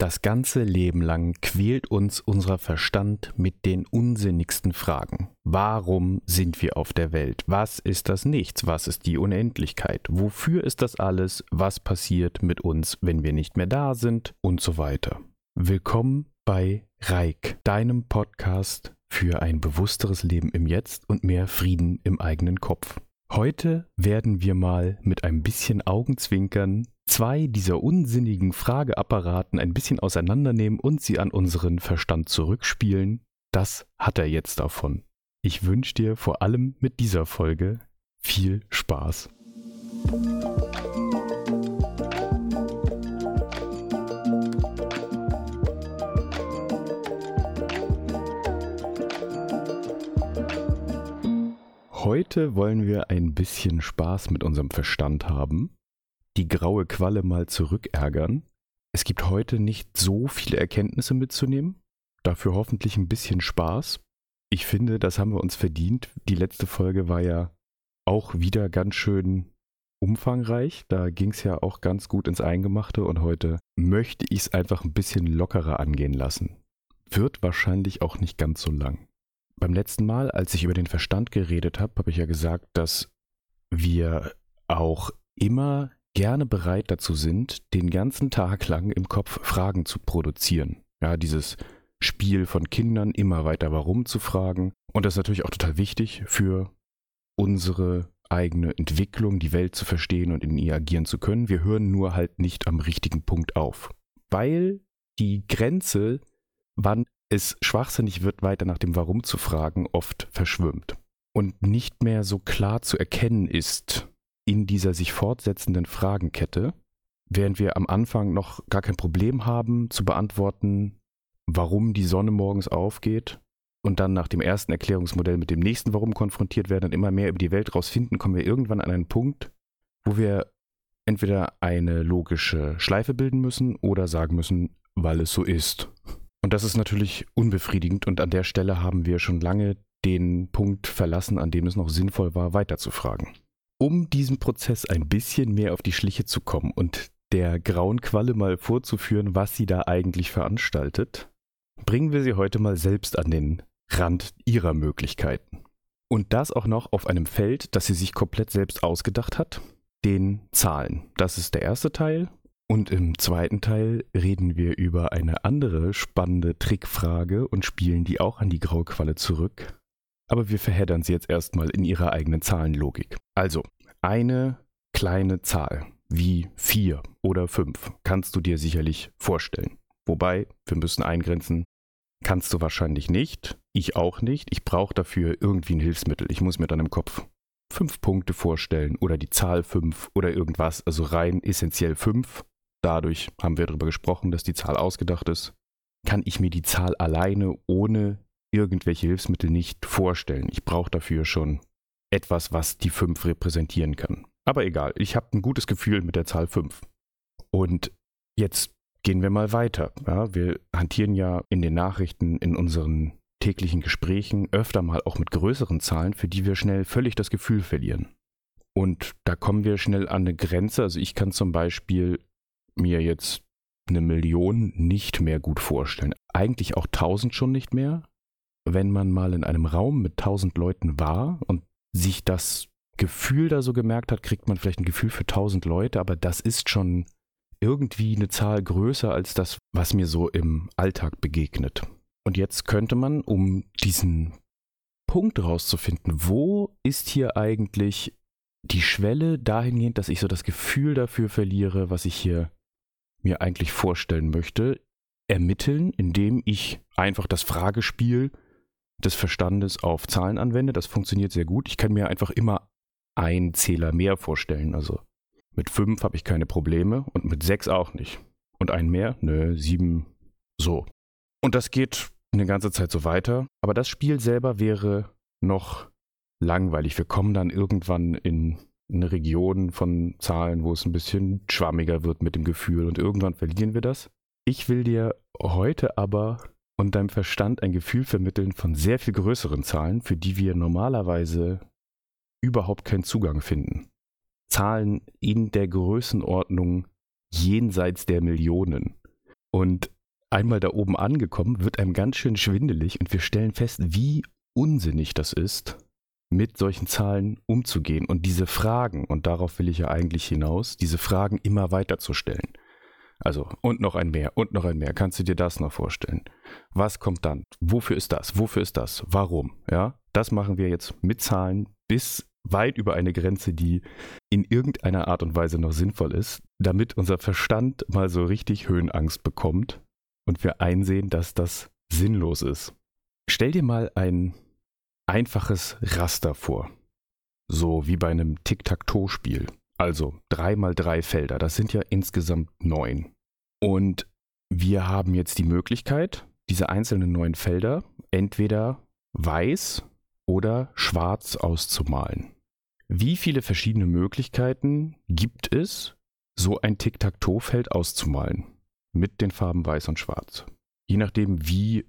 Das ganze Leben lang quält uns unser Verstand mit den unsinnigsten Fragen. Warum sind wir auf der Welt? Was ist das Nichts? Was ist die Unendlichkeit? Wofür ist das alles? Was passiert mit uns, wenn wir nicht mehr da sind? Und so weiter. Willkommen bei Reik, deinem Podcast für ein bewussteres Leben im Jetzt und mehr Frieden im eigenen Kopf. Heute werden wir mal mit ein bisschen Augenzwinkern zwei dieser unsinnigen Frageapparaten ein bisschen auseinandernehmen und sie an unseren Verstand zurückspielen, das hat er jetzt davon. Ich wünsche dir vor allem mit dieser Folge viel Spaß. Heute wollen wir ein bisschen Spaß mit unserem Verstand haben die graue Qualle mal zurückärgern. Es gibt heute nicht so viele Erkenntnisse mitzunehmen, dafür hoffentlich ein bisschen Spaß. Ich finde, das haben wir uns verdient. Die letzte Folge war ja auch wieder ganz schön umfangreich. Da ging es ja auch ganz gut ins Eingemachte und heute möchte ich es einfach ein bisschen lockerer angehen lassen. Wird wahrscheinlich auch nicht ganz so lang. Beim letzten Mal, als ich über den Verstand geredet habe, habe ich ja gesagt, dass wir auch immer gerne bereit dazu sind, den ganzen Tag lang im Kopf Fragen zu produzieren. Ja, dieses Spiel von Kindern immer weiter warum zu fragen. Und das ist natürlich auch total wichtig für unsere eigene Entwicklung, die Welt zu verstehen und in ihr agieren zu können. Wir hören nur halt nicht am richtigen Punkt auf. Weil die Grenze, wann es schwachsinnig wird, weiter nach dem Warum zu fragen, oft verschwimmt. Und nicht mehr so klar zu erkennen ist, in dieser sich fortsetzenden Fragenkette, während wir am Anfang noch gar kein Problem haben zu beantworten, warum die Sonne morgens aufgeht und dann nach dem ersten Erklärungsmodell mit dem nächsten Warum konfrontiert werden und immer mehr über die Welt rausfinden, kommen wir irgendwann an einen Punkt, wo wir entweder eine logische Schleife bilden müssen oder sagen müssen, weil es so ist. Und das ist natürlich unbefriedigend und an der Stelle haben wir schon lange den Punkt verlassen, an dem es noch sinnvoll war, weiterzufragen um diesem Prozess ein bisschen mehr auf die Schliche zu kommen und der grauen Qualle mal vorzuführen, was sie da eigentlich veranstaltet, bringen wir sie heute mal selbst an den Rand ihrer Möglichkeiten. Und das auch noch auf einem Feld, das sie sich komplett selbst ausgedacht hat, den Zahlen. Das ist der erste Teil. Und im zweiten Teil reden wir über eine andere spannende Trickfrage und spielen die auch an die graue Qualle zurück aber wir verheddern sie jetzt erstmal in ihrer eigenen Zahlenlogik. Also, eine kleine Zahl wie 4 oder 5 kannst du dir sicherlich vorstellen. Wobei, wir müssen eingrenzen, kannst du wahrscheinlich nicht, ich auch nicht. Ich brauche dafür irgendwie ein Hilfsmittel. Ich muss mir dann im Kopf fünf Punkte vorstellen oder die Zahl 5 oder irgendwas, also rein essentiell 5. Dadurch haben wir darüber gesprochen, dass die Zahl ausgedacht ist. Kann ich mir die Zahl alleine ohne irgendwelche Hilfsmittel nicht vorstellen. Ich brauche dafür schon etwas, was die 5 repräsentieren kann. Aber egal, ich habe ein gutes Gefühl mit der Zahl 5. Und jetzt gehen wir mal weiter. Ja, wir hantieren ja in den Nachrichten, in unseren täglichen Gesprächen öfter mal auch mit größeren Zahlen, für die wir schnell völlig das Gefühl verlieren. Und da kommen wir schnell an eine Grenze. Also ich kann zum Beispiel mir jetzt eine Million nicht mehr gut vorstellen. Eigentlich auch tausend schon nicht mehr wenn man mal in einem Raum mit tausend Leuten war und sich das Gefühl da so gemerkt hat, kriegt man vielleicht ein Gefühl für tausend Leute, aber das ist schon irgendwie eine Zahl größer als das, was mir so im Alltag begegnet. Und jetzt könnte man, um diesen Punkt rauszufinden, wo ist hier eigentlich die Schwelle dahingehend, dass ich so das Gefühl dafür verliere, was ich hier mir eigentlich vorstellen möchte, ermitteln, indem ich einfach das Fragespiel des Verstandes auf Zahlen anwende. Das funktioniert sehr gut. Ich kann mir einfach immer einen Zähler mehr vorstellen. Also mit fünf habe ich keine Probleme und mit sechs auch nicht. Und einen mehr? Nö, sieben. So. Und das geht eine ganze Zeit so weiter. Aber das Spiel selber wäre noch langweilig. Wir kommen dann irgendwann in eine Region von Zahlen, wo es ein bisschen schwammiger wird mit dem Gefühl und irgendwann verlieren wir das. Ich will dir heute aber und deinem Verstand ein Gefühl vermitteln von sehr viel größeren Zahlen, für die wir normalerweise überhaupt keinen Zugang finden. Zahlen in der Größenordnung jenseits der Millionen. Und einmal da oben angekommen, wird einem ganz schön schwindelig und wir stellen fest, wie unsinnig das ist, mit solchen Zahlen umzugehen und diese Fragen, und darauf will ich ja eigentlich hinaus, diese Fragen immer weiter zu stellen. Also, und noch ein mehr, und noch ein mehr. Kannst du dir das noch vorstellen? Was kommt dann? Wofür ist das? Wofür ist das? Warum? Ja, das machen wir jetzt mit Zahlen bis weit über eine Grenze, die in irgendeiner Art und Weise noch sinnvoll ist, damit unser Verstand mal so richtig Höhenangst bekommt und wir einsehen, dass das sinnlos ist. Stell dir mal ein einfaches Raster vor. So wie bei einem Tic-Tac-Toe-Spiel. Also drei mal drei Felder, das sind ja insgesamt neun. Und wir haben jetzt die Möglichkeit, diese einzelnen neun Felder entweder weiß oder schwarz auszumalen. Wie viele verschiedene Möglichkeiten gibt es, so ein Tic-Tac-Toe-Feld auszumalen mit den Farben weiß und schwarz? Je nachdem, wie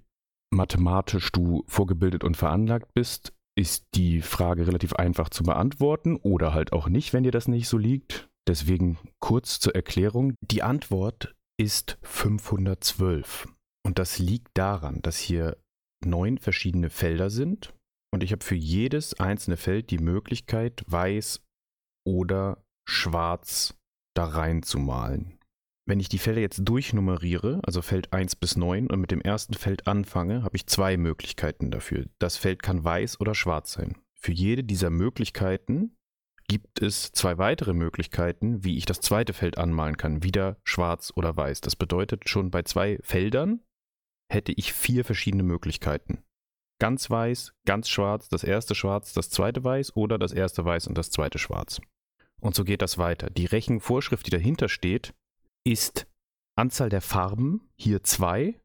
mathematisch du vorgebildet und veranlagt bist, ist die Frage relativ einfach zu beantworten oder halt auch nicht, wenn dir das nicht so liegt. Deswegen kurz zur Erklärung. Die Antwort ist 512. Und das liegt daran, dass hier neun verschiedene Felder sind und ich habe für jedes einzelne Feld die Möglichkeit, weiß oder schwarz da reinzumalen. Wenn ich die Felder jetzt durchnummeriere, also Feld 1 bis 9 und mit dem ersten Feld anfange, habe ich zwei Möglichkeiten dafür. Das Feld kann weiß oder schwarz sein. Für jede dieser Möglichkeiten gibt es zwei weitere Möglichkeiten, wie ich das zweite Feld anmalen kann. Wieder schwarz oder weiß. Das bedeutet, schon bei zwei Feldern hätte ich vier verschiedene Möglichkeiten. Ganz weiß, ganz schwarz, das erste schwarz, das zweite weiß oder das erste weiß und das zweite schwarz. Und so geht das weiter. Die Rechenvorschrift, die dahinter steht, ist Anzahl der Farben, hier 2,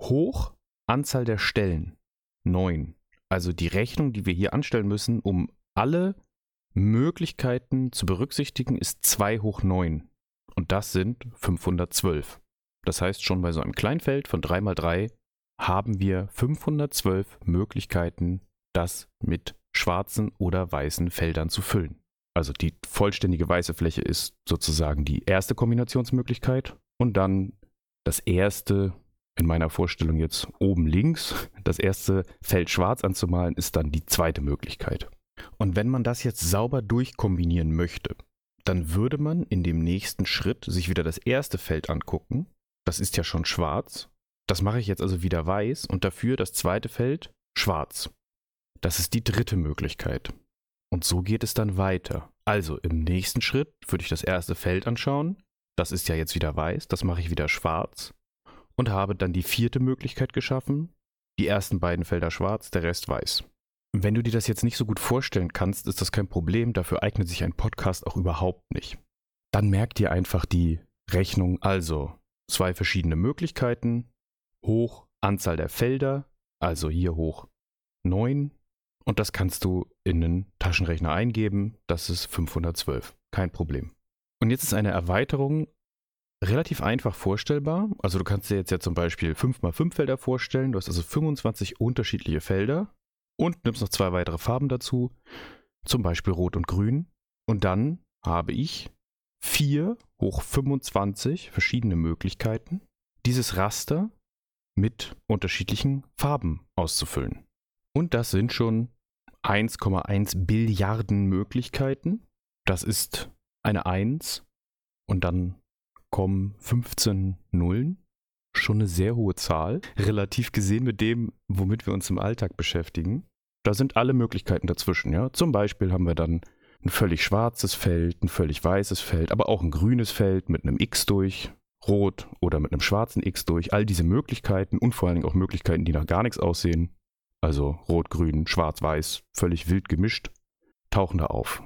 hoch Anzahl der Stellen, 9. Also die Rechnung, die wir hier anstellen müssen, um alle Möglichkeiten zu berücksichtigen, ist 2 hoch 9. Und das sind 512. Das heißt, schon bei so einem Kleinfeld von 3 mal 3 haben wir 512 Möglichkeiten, das mit schwarzen oder weißen Feldern zu füllen. Also die vollständige weiße Fläche ist sozusagen die erste Kombinationsmöglichkeit und dann das erste, in meiner Vorstellung jetzt oben links, das erste Feld schwarz anzumalen, ist dann die zweite Möglichkeit. Und wenn man das jetzt sauber durchkombinieren möchte, dann würde man in dem nächsten Schritt sich wieder das erste Feld angucken. Das ist ja schon schwarz. Das mache ich jetzt also wieder weiß und dafür das zweite Feld schwarz. Das ist die dritte Möglichkeit. Und so geht es dann weiter. Also im nächsten Schritt würde ich das erste Feld anschauen. Das ist ja jetzt wieder weiß, das mache ich wieder schwarz. Und habe dann die vierte Möglichkeit geschaffen. Die ersten beiden Felder schwarz, der Rest weiß. Wenn du dir das jetzt nicht so gut vorstellen kannst, ist das kein Problem. Dafür eignet sich ein Podcast auch überhaupt nicht. Dann merkt ihr einfach die Rechnung. Also zwei verschiedene Möglichkeiten. Hoch Anzahl der Felder, also hier hoch 9 und das kannst du in einen Taschenrechner eingeben. Das ist 512. Kein Problem. Und jetzt ist eine Erweiterung relativ einfach vorstellbar. Also du kannst dir jetzt ja zum Beispiel 5x5 Felder vorstellen. Du hast also 25 unterschiedliche Felder und nimmst noch zwei weitere Farben dazu. Zum Beispiel Rot und Grün. Und dann habe ich 4 hoch 25 verschiedene Möglichkeiten, dieses Raster mit unterschiedlichen Farben auszufüllen. Und das sind schon 1,1 Billiarden Möglichkeiten. Das ist eine 1 und dann kommen 15 Nullen. Schon eine sehr hohe Zahl, relativ gesehen mit dem, womit wir uns im Alltag beschäftigen. Da sind alle Möglichkeiten dazwischen. Ja? Zum Beispiel haben wir dann ein völlig schwarzes Feld, ein völlig weißes Feld, aber auch ein grünes Feld mit einem X durch, rot oder mit einem schwarzen X durch. All diese Möglichkeiten und vor allen Dingen auch Möglichkeiten, die nach gar nichts aussehen, also rot, grün, schwarz, weiß, völlig wild gemischt, tauchen da auf.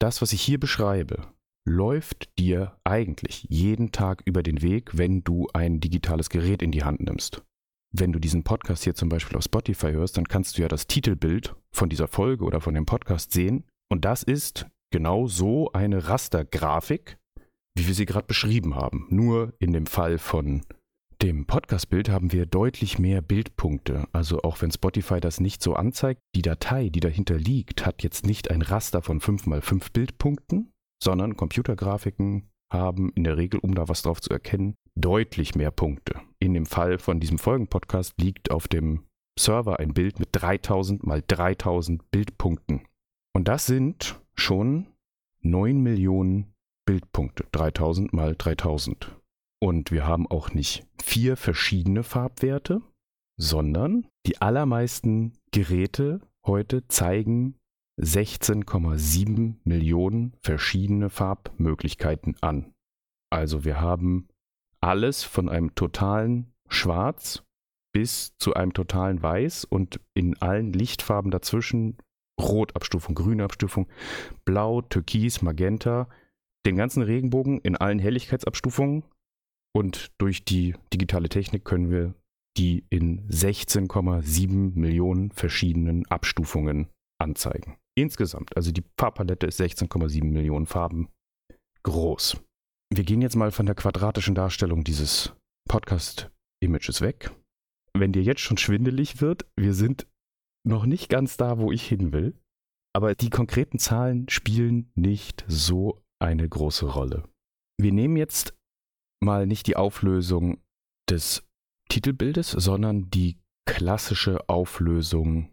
Das, was ich hier beschreibe, läuft dir eigentlich jeden Tag über den Weg, wenn du ein digitales Gerät in die Hand nimmst. Wenn du diesen Podcast hier zum Beispiel auf Spotify hörst, dann kannst du ja das Titelbild von dieser Folge oder von dem Podcast sehen. Und das ist genau so eine Rastergrafik, wie wir sie gerade beschrieben haben. Nur in dem Fall von dem Podcast-Bild haben wir deutlich mehr Bildpunkte. Also auch wenn Spotify das nicht so anzeigt, die Datei, die dahinter liegt, hat jetzt nicht ein Raster von 5x5 Bildpunkten, sondern Computergrafiken haben in der Regel, um da was drauf zu erkennen, deutlich mehr Punkte. In dem Fall von diesem Folgenpodcast liegt auf dem Server ein Bild mit 3000 mal 3000 Bildpunkten. Und das sind schon 9 Millionen Bildpunkte. 3000 mal 3000. Und wir haben auch nicht vier verschiedene Farbwerte, sondern die allermeisten Geräte heute zeigen 16,7 Millionen verschiedene Farbmöglichkeiten an. Also wir haben alles von einem totalen Schwarz bis zu einem totalen Weiß und in allen Lichtfarben dazwischen Rotabstufung, Grünabstufung, Blau, Türkis, Magenta, den ganzen Regenbogen in allen Helligkeitsabstufungen und durch die digitale Technik können wir die in 16,7 Millionen verschiedenen Abstufungen anzeigen. Insgesamt, also die Farbpalette ist 16,7 Millionen Farben groß. Wir gehen jetzt mal von der quadratischen Darstellung dieses Podcast-Images weg. Wenn dir jetzt schon schwindelig wird, wir sind noch nicht ganz da, wo ich hin will, aber die konkreten Zahlen spielen nicht so eine große Rolle. Wir nehmen jetzt mal nicht die Auflösung des Titelbildes, sondern die klassische Auflösung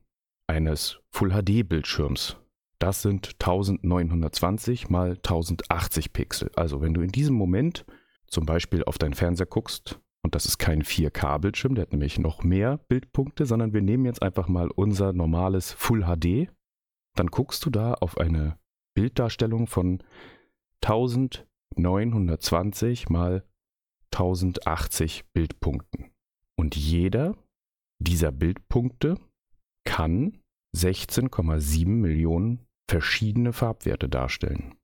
eines Full-HD-Bildschirms. Das sind 1920 mal 1080 Pixel. Also wenn du in diesem Moment zum Beispiel auf deinen Fernseher guckst, und das ist kein 4K-Bildschirm, der hat nämlich noch mehr Bildpunkte, sondern wir nehmen jetzt einfach mal unser normales Full HD, dann guckst du da auf eine Bilddarstellung von 1920 mal 1080 Bildpunkten. Und jeder dieser Bildpunkte kann 16,7 Millionen verschiedene Farbwerte darstellen.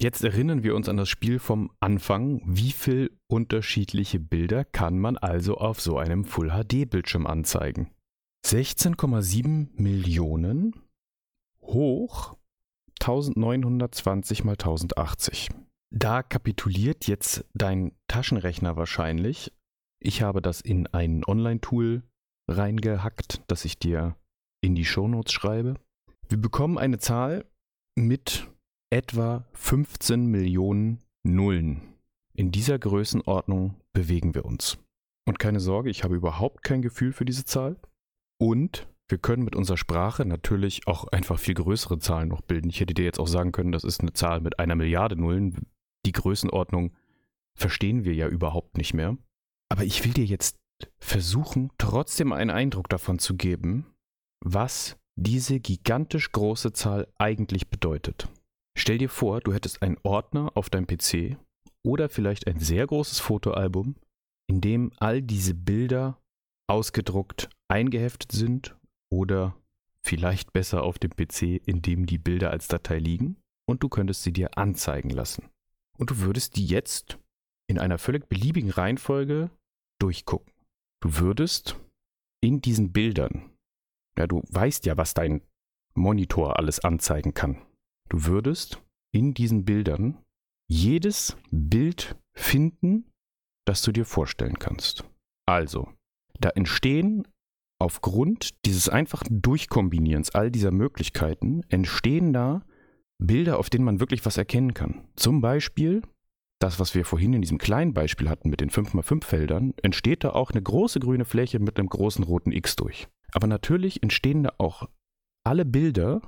Jetzt erinnern wir uns an das Spiel vom Anfang. Wie viele unterschiedliche Bilder kann man also auf so einem Full HD Bildschirm anzeigen? 16,7 Millionen hoch 1920 mal 1080. Da kapituliert jetzt dein Taschenrechner wahrscheinlich. Ich habe das in ein Online-Tool reingehackt, das ich dir in die Shownotes schreibe. Wir bekommen eine Zahl mit etwa 15 Millionen Nullen. In dieser Größenordnung bewegen wir uns. Und keine Sorge, ich habe überhaupt kein Gefühl für diese Zahl. Und wir können mit unserer Sprache natürlich auch einfach viel größere Zahlen noch bilden. Ich hätte dir jetzt auch sagen können, das ist eine Zahl mit einer Milliarde Nullen. Die Größenordnung verstehen wir ja überhaupt nicht mehr. Aber ich will dir jetzt versuchen, trotzdem einen Eindruck davon zu geben, was diese gigantisch große Zahl eigentlich bedeutet. Stell dir vor, du hättest einen Ordner auf deinem PC oder vielleicht ein sehr großes Fotoalbum, in dem all diese Bilder ausgedruckt eingeheftet sind oder vielleicht besser auf dem PC, in dem die Bilder als Datei liegen und du könntest sie dir anzeigen lassen. Und du würdest die jetzt in einer völlig beliebigen Reihenfolge durchgucken. Du würdest in diesen Bildern, ja, du weißt ja, was dein Monitor alles anzeigen kann. Du würdest in diesen Bildern jedes Bild finden, das du dir vorstellen kannst. Also, da entstehen aufgrund dieses einfachen Durchkombinierens all dieser Möglichkeiten, entstehen da Bilder, auf denen man wirklich was erkennen kann. Zum Beispiel das, was wir vorhin in diesem kleinen Beispiel hatten mit den 5x5 Feldern, entsteht da auch eine große grüne Fläche mit einem großen roten X durch. Aber natürlich entstehen da auch alle Bilder,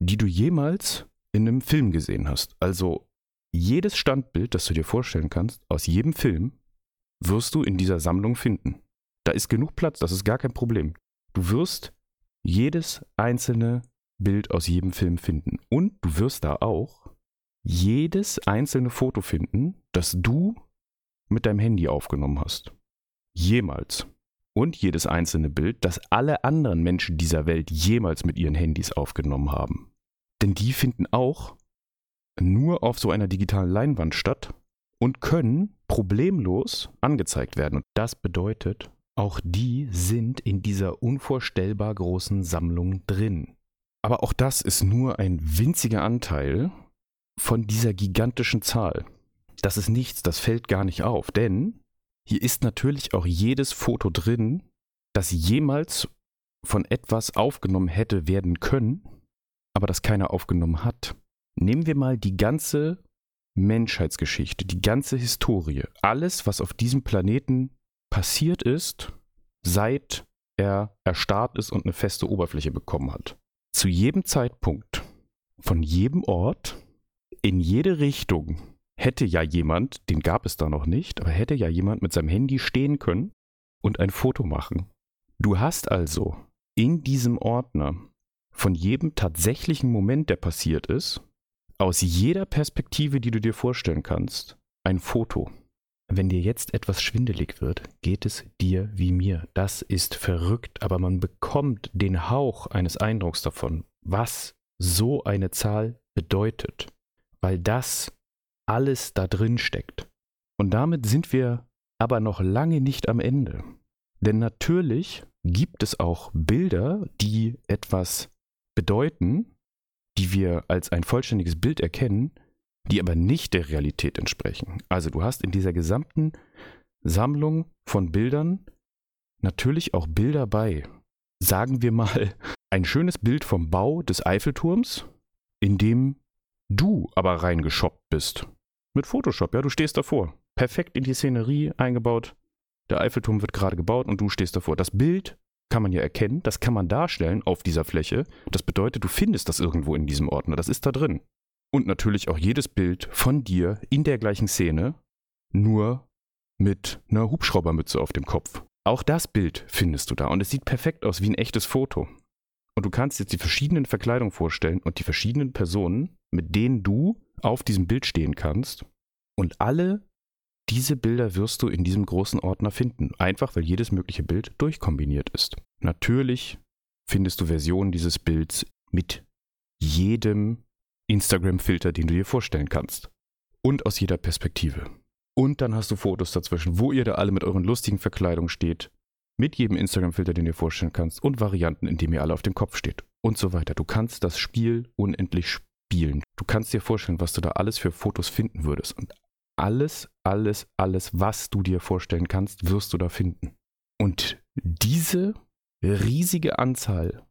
die du jemals in einem Film gesehen hast. Also jedes Standbild, das du dir vorstellen kannst, aus jedem Film, wirst du in dieser Sammlung finden. Da ist genug Platz, das ist gar kein Problem. Du wirst jedes einzelne Bild aus jedem Film finden. Und du wirst da auch jedes einzelne Foto finden, das du mit deinem Handy aufgenommen hast. Jemals. Und jedes einzelne Bild, das alle anderen Menschen dieser Welt jemals mit ihren Handys aufgenommen haben. Denn die finden auch nur auf so einer digitalen Leinwand statt und können problemlos angezeigt werden. Und das bedeutet, auch die sind in dieser unvorstellbar großen Sammlung drin. Aber auch das ist nur ein winziger Anteil von dieser gigantischen Zahl. Das ist nichts, das fällt gar nicht auf, denn hier ist natürlich auch jedes Foto drin, das jemals von etwas aufgenommen hätte werden können, aber das keiner aufgenommen hat. Nehmen wir mal die ganze Menschheitsgeschichte, die ganze Historie, alles, was auf diesem Planeten passiert ist, seit er erstarrt ist und eine feste Oberfläche bekommen hat. Zu jedem Zeitpunkt, von jedem Ort, in jede Richtung hätte ja jemand, den gab es da noch nicht, aber hätte ja jemand mit seinem Handy stehen können und ein Foto machen. Du hast also in diesem Ordner von jedem tatsächlichen Moment, der passiert ist, aus jeder Perspektive, die du dir vorstellen kannst, ein Foto. Wenn dir jetzt etwas schwindelig wird, geht es dir wie mir. Das ist verrückt, aber man bekommt den Hauch eines Eindrucks davon, was so eine Zahl bedeutet, weil das alles da drin steckt. Und damit sind wir aber noch lange nicht am Ende. Denn natürlich gibt es auch Bilder, die etwas bedeuten, die wir als ein vollständiges Bild erkennen, die aber nicht der Realität entsprechen. Also du hast in dieser gesamten Sammlung von Bildern natürlich auch Bilder bei. Sagen wir mal ein schönes Bild vom Bau des Eiffelturms, in dem du aber reingeschoppt bist. Mit Photoshop, ja, du stehst davor. Perfekt in die Szenerie eingebaut. Der Eiffelturm wird gerade gebaut und du stehst davor. Das Bild kann man ja erkennen, das kann man darstellen auf dieser Fläche. Das bedeutet, du findest das irgendwo in diesem Ordner. Das ist da drin. Und natürlich auch jedes Bild von dir in der gleichen Szene, nur mit einer Hubschraubermütze auf dem Kopf. Auch das Bild findest du da und es sieht perfekt aus wie ein echtes Foto. Und du kannst jetzt die verschiedenen Verkleidungen vorstellen und die verschiedenen Personen, mit denen du auf diesem Bild stehen kannst. Und alle diese Bilder wirst du in diesem großen Ordner finden, einfach weil jedes mögliche Bild durchkombiniert ist. Natürlich findest du Versionen dieses Bilds mit jedem Instagram-Filter, den du dir vorstellen kannst. Und aus jeder Perspektive. Und dann hast du Fotos dazwischen, wo ihr da alle mit euren lustigen Verkleidungen steht. Mit jedem Instagram-Filter, den du dir vorstellen kannst. Und Varianten, in denen ihr alle auf dem Kopf steht. Und so weiter. Du kannst das Spiel unendlich spielen. Du kannst dir vorstellen, was du da alles für Fotos finden würdest. Und alles, alles, alles, was du dir vorstellen kannst, wirst du da finden. Und diese riesige Anzahl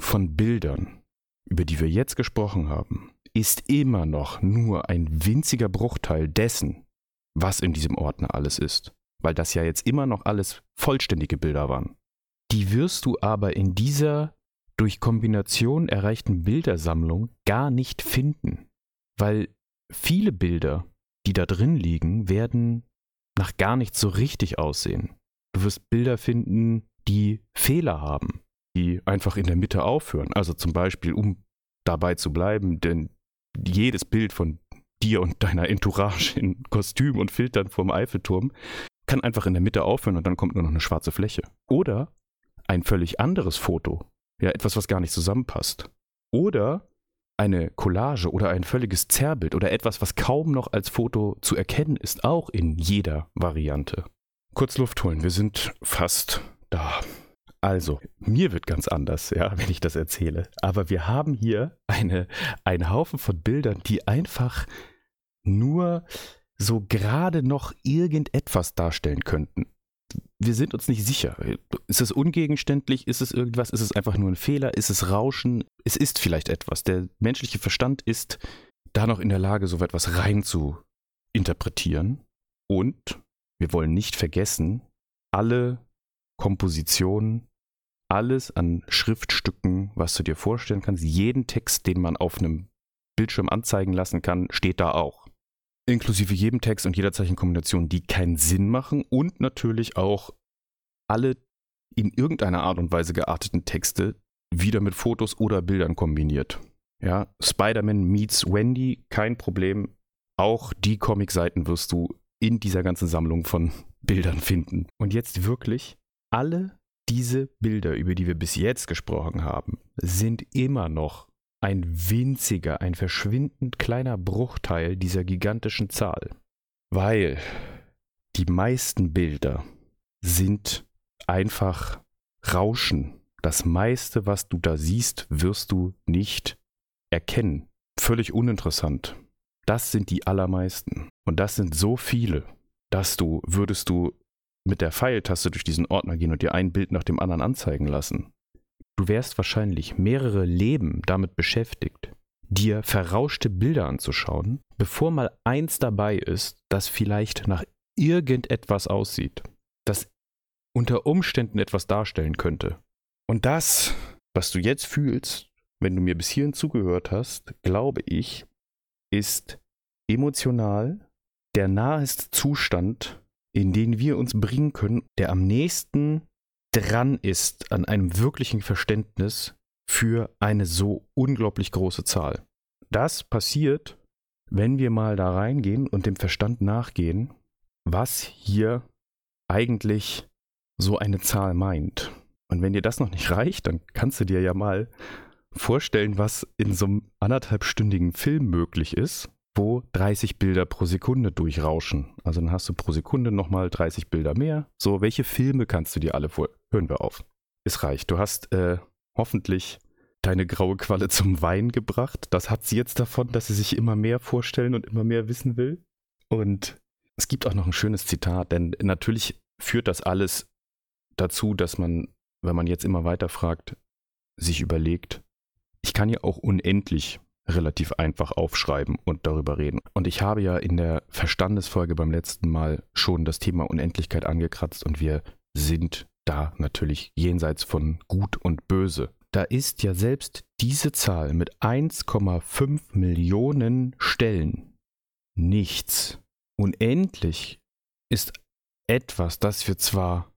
von Bildern, über die wir jetzt gesprochen haben, ist immer noch nur ein winziger Bruchteil dessen, was in diesem Ordner alles ist, weil das ja jetzt immer noch alles vollständige Bilder waren. Die wirst du aber in dieser durch Kombination erreichten Bildersammlung gar nicht finden, weil viele Bilder, die da drin liegen, werden nach gar nicht so richtig aussehen. Du wirst Bilder finden, die Fehler haben, die einfach in der Mitte aufhören. Also zum Beispiel, um dabei zu bleiben, denn jedes Bild von dir und deiner Entourage in Kostüm und Filtern vorm Eiffelturm kann einfach in der Mitte aufhören und dann kommt nur noch eine schwarze Fläche. Oder ein völlig anderes Foto. Ja, etwas, was gar nicht zusammenpasst. Oder eine Collage oder ein völliges Zerrbild oder etwas, was kaum noch als Foto zu erkennen ist, auch in jeder Variante. Kurz Luft holen, wir sind fast da. Also, mir wird ganz anders, ja, wenn ich das erzähle. Aber wir haben hier eine, einen Haufen von Bildern, die einfach nur so gerade noch irgendetwas darstellen könnten. Wir sind uns nicht sicher. Ist es ungegenständlich? Ist es irgendwas? Ist es einfach nur ein Fehler? Ist es Rauschen? Es ist vielleicht etwas. Der menschliche Verstand ist da noch in der Lage, so etwas rein zu interpretieren. Und wir wollen nicht vergessen, alle Kompositionen, alles an Schriftstücken, was du dir vorstellen kannst, jeden Text, den man auf einem Bildschirm anzeigen lassen kann, steht da auch. Inklusive jedem Text und jeder Zeichenkombination, die keinen Sinn machen und natürlich auch alle in irgendeiner Art und Weise gearteten Texte wieder mit Fotos oder Bildern kombiniert. Ja, Spider-Man meets Wendy, kein Problem. Auch die Comicseiten wirst du in dieser ganzen Sammlung von Bildern finden. Und jetzt wirklich alle diese Bilder, über die wir bis jetzt gesprochen haben, sind immer noch ein winziger, ein verschwindend kleiner Bruchteil dieser gigantischen Zahl. Weil die meisten Bilder sind einfach Rauschen. Das meiste, was du da siehst, wirst du nicht erkennen. Völlig uninteressant. Das sind die allermeisten. Und das sind so viele, dass du, würdest du mit der Pfeiltaste durch diesen Ordner gehen und dir ein Bild nach dem anderen anzeigen lassen. Du wärst wahrscheinlich mehrere Leben damit beschäftigt, dir verrauschte Bilder anzuschauen, bevor mal eins dabei ist, das vielleicht nach irgendetwas aussieht, das unter Umständen etwas darstellen könnte. Und das, was du jetzt fühlst, wenn du mir bis hierhin zugehört hast, glaube ich, ist emotional der naheste Zustand, in den wir uns bringen können, der am nächsten dran ist an einem wirklichen Verständnis für eine so unglaublich große Zahl. Das passiert, wenn wir mal da reingehen und dem Verstand nachgehen, was hier eigentlich so eine Zahl meint. Und wenn dir das noch nicht reicht, dann kannst du dir ja mal vorstellen, was in so einem anderthalbstündigen Film möglich ist, wo 30 Bilder pro Sekunde durchrauschen. Also dann hast du pro Sekunde nochmal 30 Bilder mehr. So, welche Filme kannst du dir alle vor? Hören wir auf. Es reicht. Du hast äh, hoffentlich deine graue Qualle zum Wein gebracht. Das hat sie jetzt davon, dass sie sich immer mehr vorstellen und immer mehr wissen will. Und es gibt auch noch ein schönes Zitat, denn natürlich führt das alles dazu, dass man, wenn man jetzt immer weiter fragt, sich überlegt, ich kann ja auch unendlich relativ einfach aufschreiben und darüber reden. Und ich habe ja in der Verstandesfolge beim letzten Mal schon das Thema Unendlichkeit angekratzt und wir sind da natürlich jenseits von Gut und Böse. Da ist ja selbst diese Zahl mit 1,5 Millionen Stellen nichts. Unendlich ist etwas, das wir zwar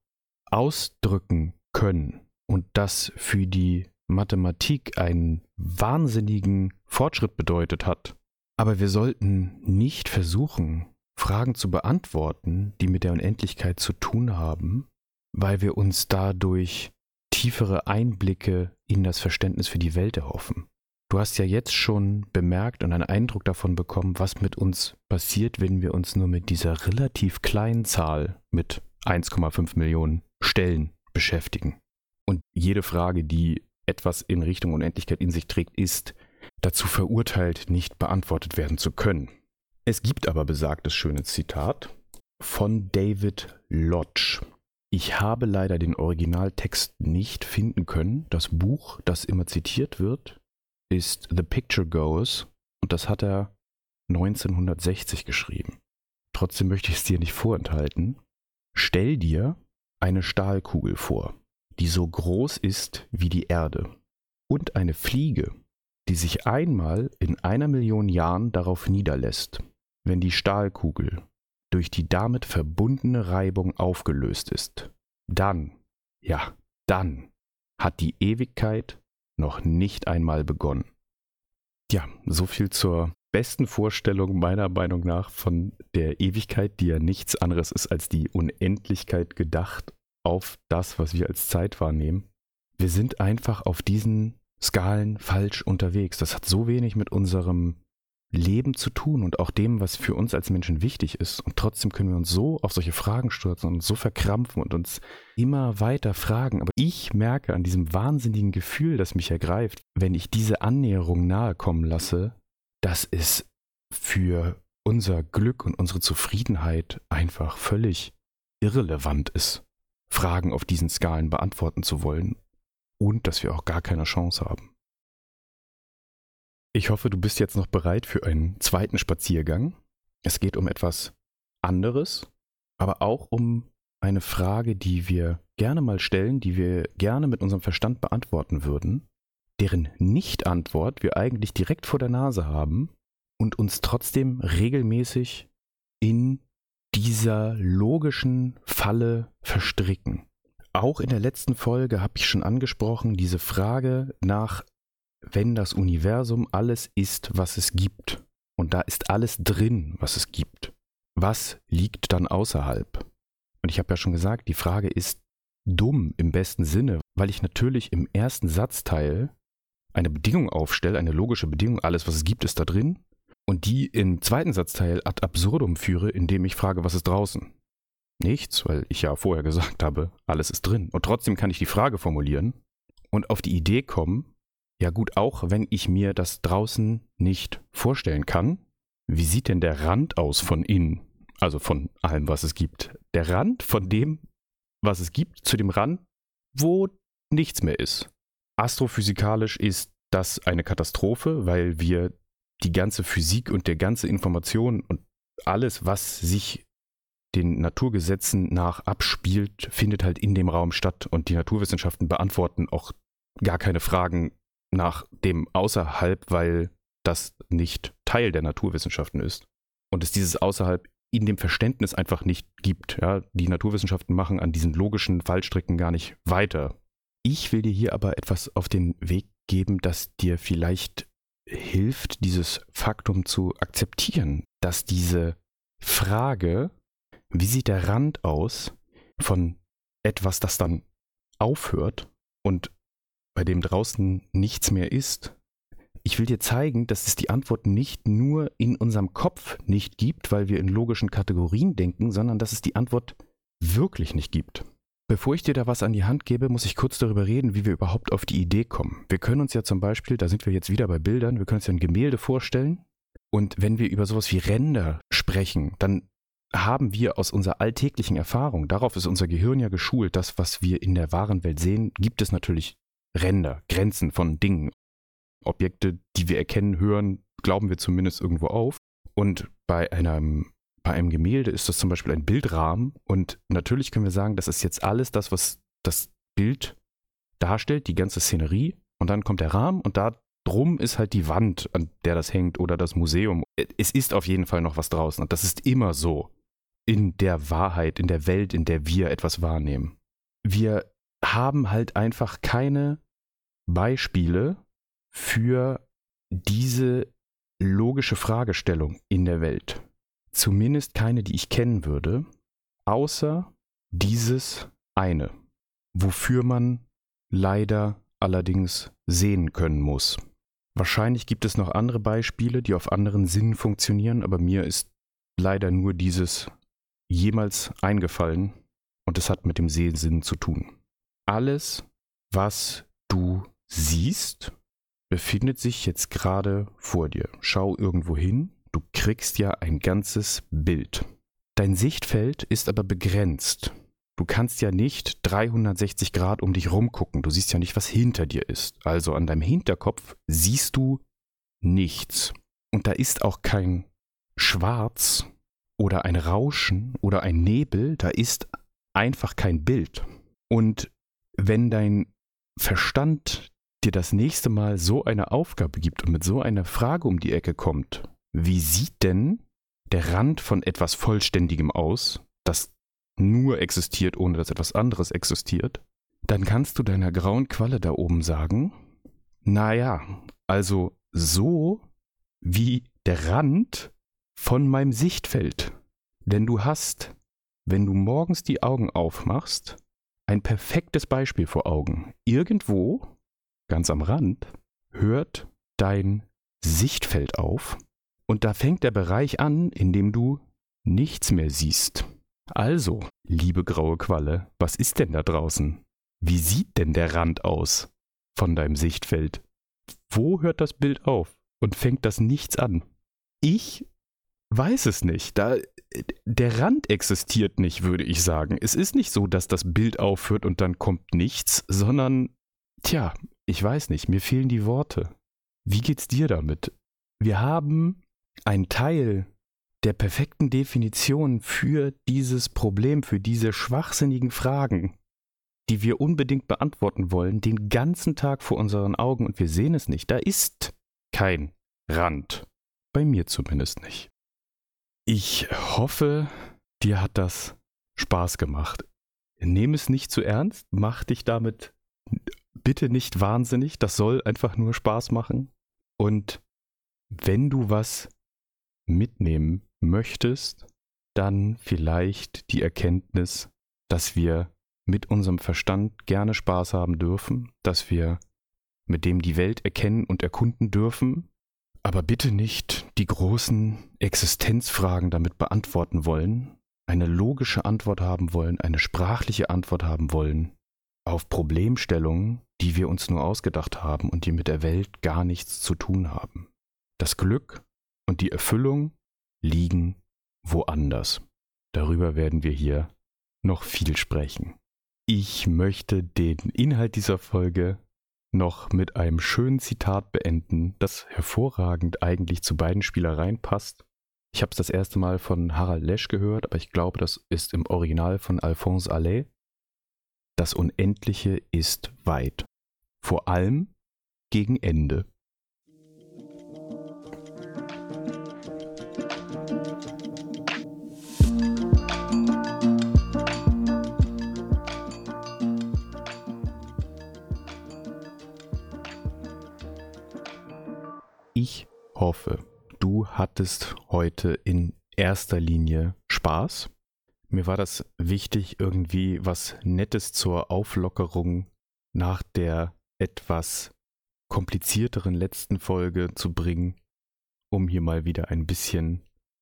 ausdrücken können und das für die Mathematik einen wahnsinnigen Fortschritt bedeutet hat, aber wir sollten nicht versuchen, Fragen zu beantworten, die mit der Unendlichkeit zu tun haben, weil wir uns dadurch tiefere Einblicke in das Verständnis für die Welt erhoffen. Du hast ja jetzt schon bemerkt und einen Eindruck davon bekommen, was mit uns passiert, wenn wir uns nur mit dieser relativ kleinen Zahl mit 1,5 Millionen Stellen beschäftigen. Und jede Frage, die etwas in Richtung Unendlichkeit in sich trägt, ist dazu verurteilt, nicht beantwortet werden zu können. Es gibt aber besagtes schönes Zitat von David Lodge. Ich habe leider den Originaltext nicht finden können. Das Buch, das immer zitiert wird, ist The Picture Goes und das hat er 1960 geschrieben. Trotzdem möchte ich es dir nicht vorenthalten. Stell dir eine Stahlkugel vor, die so groß ist wie die Erde und eine Fliege, die sich einmal in einer Million Jahren darauf niederlässt, wenn die Stahlkugel durch die damit verbundene Reibung aufgelöst ist, dann, ja, dann hat die Ewigkeit noch nicht einmal begonnen. Ja, so viel zur besten Vorstellung meiner Meinung nach von der Ewigkeit, die ja nichts anderes ist als die Unendlichkeit gedacht auf das, was wir als Zeit wahrnehmen. Wir sind einfach auf diesen Skalen falsch unterwegs. Das hat so wenig mit unserem Leben zu tun und auch dem, was für uns als Menschen wichtig ist. Und trotzdem können wir uns so auf solche Fragen stürzen und so verkrampfen und uns immer weiter fragen. Aber ich merke an diesem wahnsinnigen Gefühl, das mich ergreift, wenn ich diese Annäherung nahe kommen lasse, dass es für unser Glück und unsere Zufriedenheit einfach völlig irrelevant ist, Fragen auf diesen Skalen beantworten zu wollen und dass wir auch gar keine Chance haben. Ich hoffe, du bist jetzt noch bereit für einen zweiten Spaziergang. Es geht um etwas anderes, aber auch um eine Frage, die wir gerne mal stellen, die wir gerne mit unserem Verstand beantworten würden, deren Nicht-Antwort wir eigentlich direkt vor der Nase haben und uns trotzdem regelmäßig in dieser logischen Falle verstricken. Auch in der letzten Folge habe ich schon angesprochen, diese Frage nach wenn das Universum alles ist, was es gibt, und da ist alles drin, was es gibt, was liegt dann außerhalb? Und ich habe ja schon gesagt, die Frage ist dumm im besten Sinne, weil ich natürlich im ersten Satzteil eine Bedingung aufstelle, eine logische Bedingung, alles, was es gibt, ist da drin, und die im zweiten Satzteil ad absurdum führe, indem ich frage, was ist draußen? Nichts, weil ich ja vorher gesagt habe, alles ist drin. Und trotzdem kann ich die Frage formulieren und auf die Idee kommen, ja gut, auch wenn ich mir das draußen nicht vorstellen kann, wie sieht denn der Rand aus von innen? Also von allem, was es gibt. Der Rand von dem, was es gibt, zu dem Rand, wo nichts mehr ist. Astrophysikalisch ist das eine Katastrophe, weil wir die ganze Physik und der ganze Information und alles, was sich den Naturgesetzen nach abspielt, findet halt in dem Raum statt. Und die Naturwissenschaften beantworten auch gar keine Fragen nach dem Außerhalb, weil das nicht Teil der Naturwissenschaften ist. Und es dieses Außerhalb in dem Verständnis einfach nicht gibt. Ja, die Naturwissenschaften machen an diesen logischen Fallstricken gar nicht weiter. Ich will dir hier aber etwas auf den Weg geben, das dir vielleicht hilft, dieses Faktum zu akzeptieren, dass diese Frage, wie sieht der Rand aus von etwas, das dann aufhört und bei dem draußen nichts mehr ist, ich will dir zeigen, dass es die Antwort nicht nur in unserem Kopf nicht gibt, weil wir in logischen Kategorien denken, sondern dass es die Antwort wirklich nicht gibt. Bevor ich dir da was an die Hand gebe, muss ich kurz darüber reden, wie wir überhaupt auf die Idee kommen. Wir können uns ja zum Beispiel, da sind wir jetzt wieder bei Bildern, wir können uns ja ein Gemälde vorstellen. Und wenn wir über sowas wie Ränder sprechen, dann haben wir aus unserer alltäglichen Erfahrung, darauf ist unser Gehirn ja geschult, das, was wir in der wahren Welt sehen, gibt es natürlich Ränder, Grenzen von Dingen. Objekte, die wir erkennen, hören, glauben wir zumindest irgendwo auf. Und bei einem, bei einem Gemälde ist das zum Beispiel ein Bildrahmen. Und natürlich können wir sagen, das ist jetzt alles das, was das Bild darstellt, die ganze Szenerie. Und dann kommt der Rahmen und da drum ist halt die Wand, an der das hängt oder das Museum. Es ist auf jeden Fall noch was draußen. Und das ist immer so in der Wahrheit, in der Welt, in der wir etwas wahrnehmen. Wir haben halt einfach keine Beispiele für diese logische Fragestellung in der Welt. Zumindest keine, die ich kennen würde, außer dieses eine, wofür man leider allerdings sehen können muss. Wahrscheinlich gibt es noch andere Beispiele, die auf anderen Sinnen funktionieren, aber mir ist leider nur dieses jemals eingefallen und es hat mit dem Sehsinn zu tun. Alles, was du siehst, befindet sich jetzt gerade vor dir. Schau irgendwo hin, du kriegst ja ein ganzes Bild. Dein Sichtfeld ist aber begrenzt. Du kannst ja nicht 360 Grad um dich rumgucken. Du siehst ja nicht, was hinter dir ist. Also an deinem Hinterkopf siehst du nichts. Und da ist auch kein Schwarz oder ein Rauschen oder ein Nebel. Da ist einfach kein Bild. Und wenn dein Verstand dir das nächste Mal so eine Aufgabe gibt und mit so einer Frage um die Ecke kommt, wie sieht denn der Rand von etwas Vollständigem aus, das nur existiert, ohne dass etwas anderes existiert, dann kannst du deiner grauen Qualle da oben sagen, naja, also so wie der Rand von meinem Sichtfeld. Denn du hast, wenn du morgens die Augen aufmachst, ein perfektes Beispiel vor Augen. Irgendwo ganz am Rand, hört dein Sichtfeld auf und da fängt der Bereich an, in dem du nichts mehr siehst. Also, liebe graue Qualle, was ist denn da draußen? Wie sieht denn der Rand aus von deinem Sichtfeld? Wo hört das Bild auf und fängt das Nichts an? Ich weiß es nicht. Da, der Rand existiert nicht, würde ich sagen. Es ist nicht so, dass das Bild aufhört und dann kommt nichts, sondern, tja, ich weiß nicht, mir fehlen die Worte. Wie geht's dir damit? Wir haben einen Teil der perfekten Definition für dieses Problem, für diese schwachsinnigen Fragen, die wir unbedingt beantworten wollen, den ganzen Tag vor unseren Augen und wir sehen es nicht. Da ist kein Rand. Bei mir zumindest nicht. Ich hoffe, dir hat das Spaß gemacht. Nimm es nicht zu ernst, mach dich damit bitte nicht wahnsinnig, das soll einfach nur Spaß machen. Und wenn du was mitnehmen möchtest, dann vielleicht die Erkenntnis, dass wir mit unserem Verstand gerne Spaß haben dürfen, dass wir mit dem die Welt erkennen und erkunden dürfen, aber bitte nicht die großen Existenzfragen damit beantworten wollen, eine logische Antwort haben wollen, eine sprachliche Antwort haben wollen, auf Problemstellungen, die wir uns nur ausgedacht haben und die mit der Welt gar nichts zu tun haben. Das Glück und die Erfüllung liegen woanders. Darüber werden wir hier noch viel sprechen. Ich möchte den Inhalt dieser Folge noch mit einem schönen Zitat beenden, das hervorragend eigentlich zu beiden Spielereien passt. Ich habe es das erste Mal von Harald Lesch gehört, aber ich glaube, das ist im Original von Alphonse Allais. Das Unendliche ist weit. Vor allem gegen Ende. Ich hoffe, du hattest heute in erster Linie Spaß. Mir war das wichtig, irgendwie was Nettes zur Auflockerung nach der etwas komplizierteren letzten Folge zu bringen, um hier mal wieder ein bisschen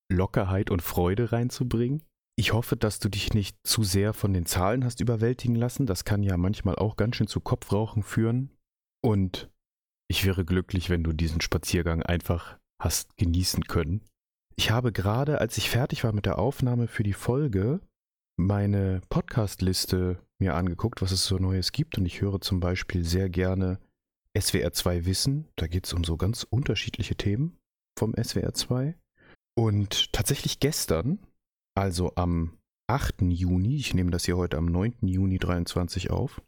Lockerheit und Freude reinzubringen. Ich hoffe, dass du dich nicht zu sehr von den Zahlen hast überwältigen lassen. Das kann ja manchmal auch ganz schön zu Kopfrauchen führen. Und ich wäre glücklich, wenn du diesen Spaziergang einfach hast genießen können. Ich habe gerade, als ich fertig war mit der Aufnahme für die Folge, meine Podcast-Liste mir angeguckt, was es so Neues gibt. Und ich höre zum Beispiel sehr gerne SWR 2 Wissen. Da geht es um so ganz unterschiedliche Themen vom SWR 2. Und tatsächlich gestern, also am 8. Juni, ich nehme das hier heute am 9. Juni 23 auf,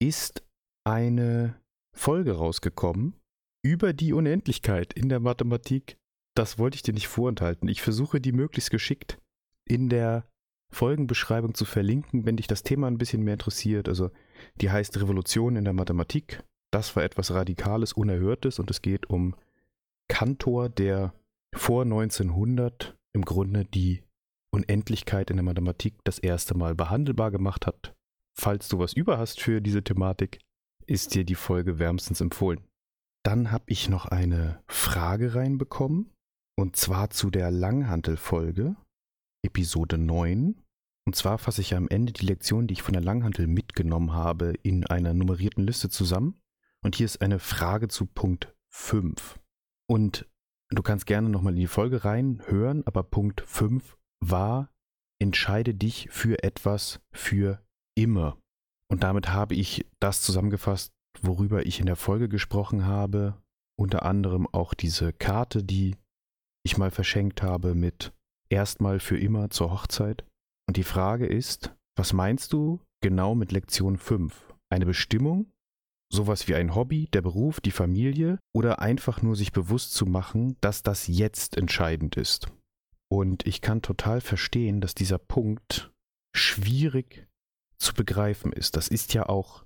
ist eine Folge rausgekommen über die Unendlichkeit in der Mathematik. Das wollte ich dir nicht vorenthalten. Ich versuche die möglichst geschickt in der Folgenbeschreibung zu verlinken, wenn dich das Thema ein bisschen mehr interessiert. Also die heißt Revolution in der Mathematik. Das war etwas Radikales, Unerhörtes und es geht um Kantor, der vor 1900 im Grunde die Unendlichkeit in der Mathematik das erste Mal behandelbar gemacht hat. Falls du was über hast für diese Thematik, ist dir die Folge wärmstens empfohlen. Dann habe ich noch eine Frage reinbekommen, und zwar zu der Langhantel-Folge, Episode 9. Und zwar fasse ich am Ende die Lektion, die ich von der Langhantel mitgenommen habe, in einer nummerierten Liste zusammen. Und hier ist eine Frage zu Punkt 5. Und du kannst gerne nochmal in die Folge reinhören, aber Punkt 5 war, entscheide dich für etwas für immer. Und damit habe ich das zusammengefasst, worüber ich in der Folge gesprochen habe. Unter anderem auch diese Karte, die ich mal verschenkt habe mit erstmal für immer zur Hochzeit. Und die Frage ist, was meinst du genau mit Lektion 5? Eine Bestimmung? Sowas wie ein Hobby, der Beruf, die Familie oder einfach nur sich bewusst zu machen, dass das jetzt entscheidend ist? Und ich kann total verstehen, dass dieser Punkt schwierig zu begreifen ist. Das ist ja auch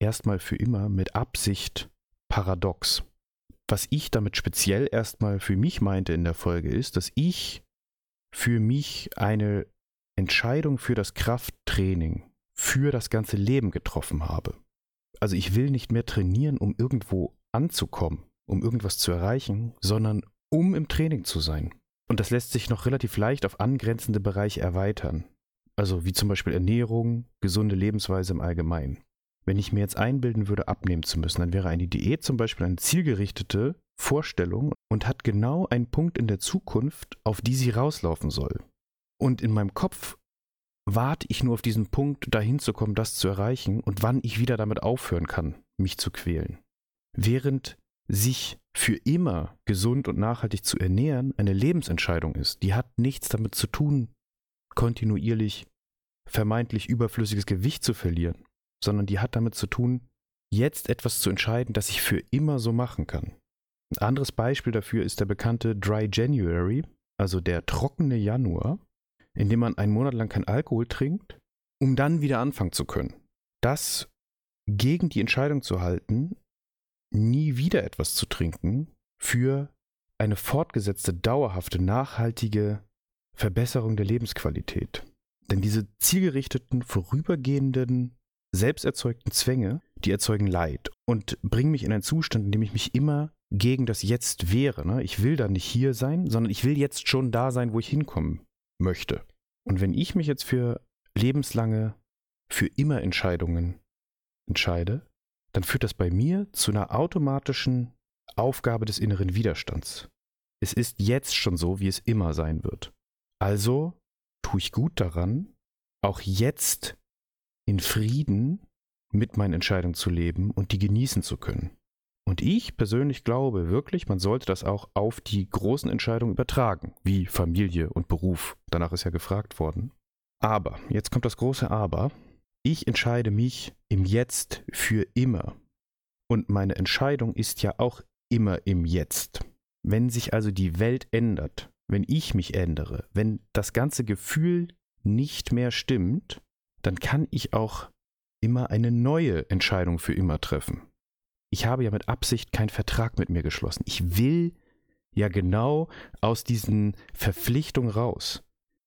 erstmal für immer mit Absicht paradox. Was ich damit speziell erstmal für mich meinte in der Folge ist, dass ich für mich eine Entscheidung für das Krafttraining, für das ganze Leben getroffen habe. Also ich will nicht mehr trainieren, um irgendwo anzukommen, um irgendwas zu erreichen, sondern um im Training zu sein. Und das lässt sich noch relativ leicht auf angrenzende Bereiche erweitern. Also wie zum Beispiel Ernährung, gesunde Lebensweise im Allgemeinen. Wenn ich mir jetzt einbilden würde, abnehmen zu müssen, dann wäre eine Diät zum Beispiel eine zielgerichtete Vorstellung und hat genau einen Punkt in der Zukunft, auf die sie rauslaufen soll. Und in meinem Kopf warte ich nur auf diesen Punkt, dahin zu kommen, das zu erreichen und wann ich wieder damit aufhören kann, mich zu quälen. Während sich für immer gesund und nachhaltig zu ernähren eine Lebensentscheidung ist, die hat nichts damit zu tun, kontinuierlich vermeintlich überflüssiges Gewicht zu verlieren, sondern die hat damit zu tun, jetzt etwas zu entscheiden, das ich für immer so machen kann. Ein anderes Beispiel dafür ist der bekannte Dry January, also der trockene Januar, in dem man einen Monat lang kein Alkohol trinkt, um dann wieder anfangen zu können. Das gegen die Entscheidung zu halten, nie wieder etwas zu trinken, für eine fortgesetzte, dauerhafte, nachhaltige Verbesserung der Lebensqualität. Denn diese zielgerichteten, vorübergehenden, selbsterzeugten Zwänge, die erzeugen Leid und bringen mich in einen Zustand, in dem ich mich immer gegen das Jetzt wehre. Ne? Ich will da nicht hier sein, sondern ich will jetzt schon da sein, wo ich hinkommen möchte. Und wenn ich mich jetzt für lebenslange, für immer Entscheidungen entscheide, dann führt das bei mir zu einer automatischen Aufgabe des inneren Widerstands. Es ist jetzt schon so, wie es immer sein wird. Also tue ich gut daran, auch jetzt in Frieden mit meinen Entscheidungen zu leben und die genießen zu können. Und ich persönlich glaube wirklich, man sollte das auch auf die großen Entscheidungen übertragen, wie Familie und Beruf. Danach ist ja gefragt worden. Aber, jetzt kommt das große Aber, ich entscheide mich im Jetzt für immer. Und meine Entscheidung ist ja auch immer im Jetzt. Wenn sich also die Welt ändert, wenn ich mich ändere, wenn das ganze Gefühl nicht mehr stimmt, dann kann ich auch immer eine neue Entscheidung für immer treffen ich habe ja mit Absicht keinen Vertrag mit mir geschlossen. Ich will ja genau aus diesen Verpflichtungen raus.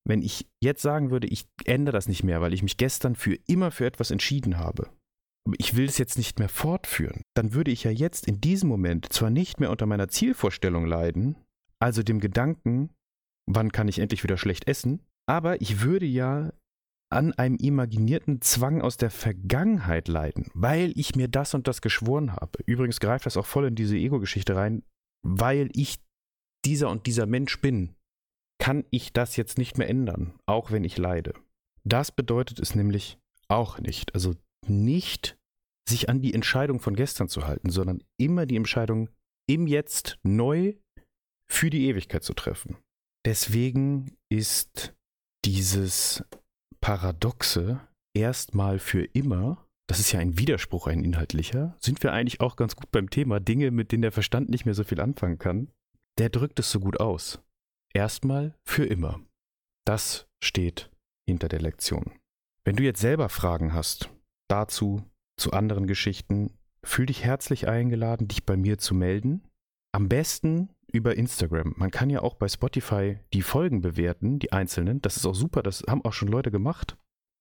Wenn ich jetzt sagen würde, ich ändere das nicht mehr, weil ich mich gestern für immer für etwas entschieden habe, ich will es jetzt nicht mehr fortführen, dann würde ich ja jetzt in diesem Moment zwar nicht mehr unter meiner Zielvorstellung leiden, also dem Gedanken, wann kann ich endlich wieder schlecht essen, aber ich würde ja an einem imaginierten Zwang aus der Vergangenheit leiden, weil ich mir das und das geschworen habe. Übrigens greift das auch voll in diese Ego-Geschichte rein, weil ich dieser und dieser Mensch bin, kann ich das jetzt nicht mehr ändern, auch wenn ich leide. Das bedeutet es nämlich auch nicht. Also nicht sich an die Entscheidung von gestern zu halten, sondern immer die Entscheidung im Jetzt neu für die Ewigkeit zu treffen. Deswegen ist dieses Paradoxe erstmal für immer, das ist ja ein Widerspruch, ein inhaltlicher, sind wir eigentlich auch ganz gut beim Thema Dinge, mit denen der Verstand nicht mehr so viel anfangen kann. Der drückt es so gut aus. Erstmal für immer. Das steht hinter der Lektion. Wenn du jetzt selber Fragen hast, dazu, zu anderen Geschichten, fühl dich herzlich eingeladen, dich bei mir zu melden. Am besten über Instagram. Man kann ja auch bei Spotify die Folgen bewerten, die einzelnen. Das ist auch super, das haben auch schon Leute gemacht.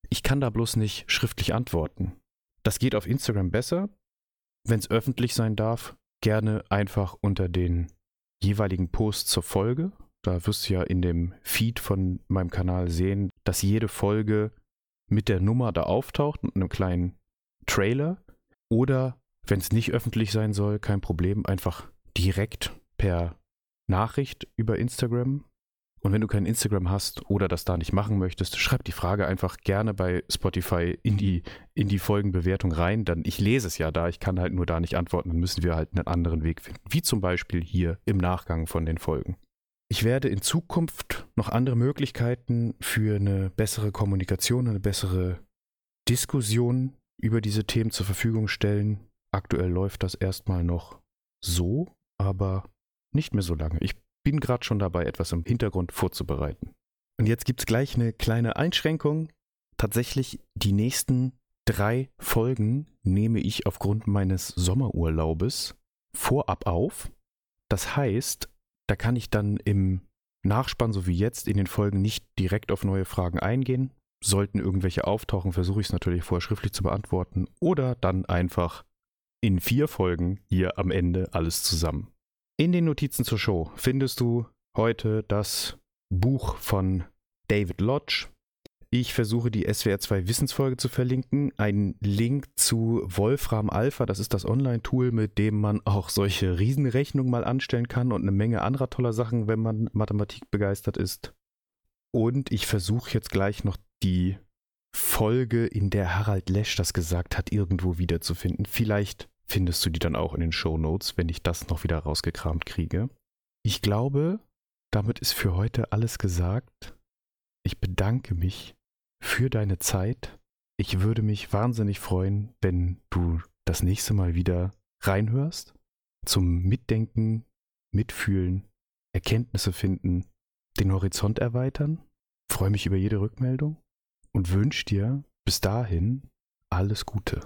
Ich kann da bloß nicht schriftlich antworten. Das geht auf Instagram besser. Wenn es öffentlich sein darf, gerne einfach unter den jeweiligen Posts zur Folge. Da wirst du ja in dem Feed von meinem Kanal sehen, dass jede Folge mit der Nummer da auftaucht und einem kleinen Trailer. Oder wenn es nicht öffentlich sein soll, kein Problem, einfach direkt per Nachricht über Instagram. Und wenn du kein Instagram hast oder das da nicht machen möchtest, schreib die Frage einfach gerne bei Spotify in die, in die Folgenbewertung rein. Dann ich lese es ja da, ich kann halt nur da nicht antworten, dann müssen wir halt einen anderen Weg finden. Wie zum Beispiel hier im Nachgang von den Folgen. Ich werde in Zukunft noch andere Möglichkeiten für eine bessere Kommunikation, eine bessere Diskussion über diese Themen zur Verfügung stellen. Aktuell läuft das erstmal noch so, aber nicht mehr so lange. Ich bin gerade schon dabei, etwas im Hintergrund vorzubereiten. Und jetzt gibt es gleich eine kleine Einschränkung. Tatsächlich, die nächsten drei Folgen nehme ich aufgrund meines Sommerurlaubes vorab auf. Das heißt, da kann ich dann im Nachspann, so wie jetzt, in den Folgen nicht direkt auf neue Fragen eingehen. Sollten irgendwelche auftauchen, versuche ich es natürlich vorher schriftlich zu beantworten. Oder dann einfach in vier Folgen hier am Ende alles zusammen. In den Notizen zur Show findest du heute das Buch von David Lodge. Ich versuche die SWR 2 Wissensfolge zu verlinken. Ein Link zu Wolfram Alpha, das ist das Online-Tool, mit dem man auch solche Riesenrechnungen mal anstellen kann und eine Menge anderer toller Sachen, wenn man Mathematik begeistert ist. Und ich versuche jetzt gleich noch die Folge, in der Harald Lesch das gesagt hat, irgendwo wiederzufinden. Vielleicht findest du die dann auch in den Show Notes, wenn ich das noch wieder rausgekramt kriege. Ich glaube, damit ist für heute alles gesagt. Ich bedanke mich für deine Zeit. Ich würde mich wahnsinnig freuen, wenn du das nächste Mal wieder reinhörst, zum Mitdenken, Mitfühlen, Erkenntnisse finden, den Horizont erweitern. Freue mich über jede Rückmeldung und wünsche dir bis dahin alles Gute.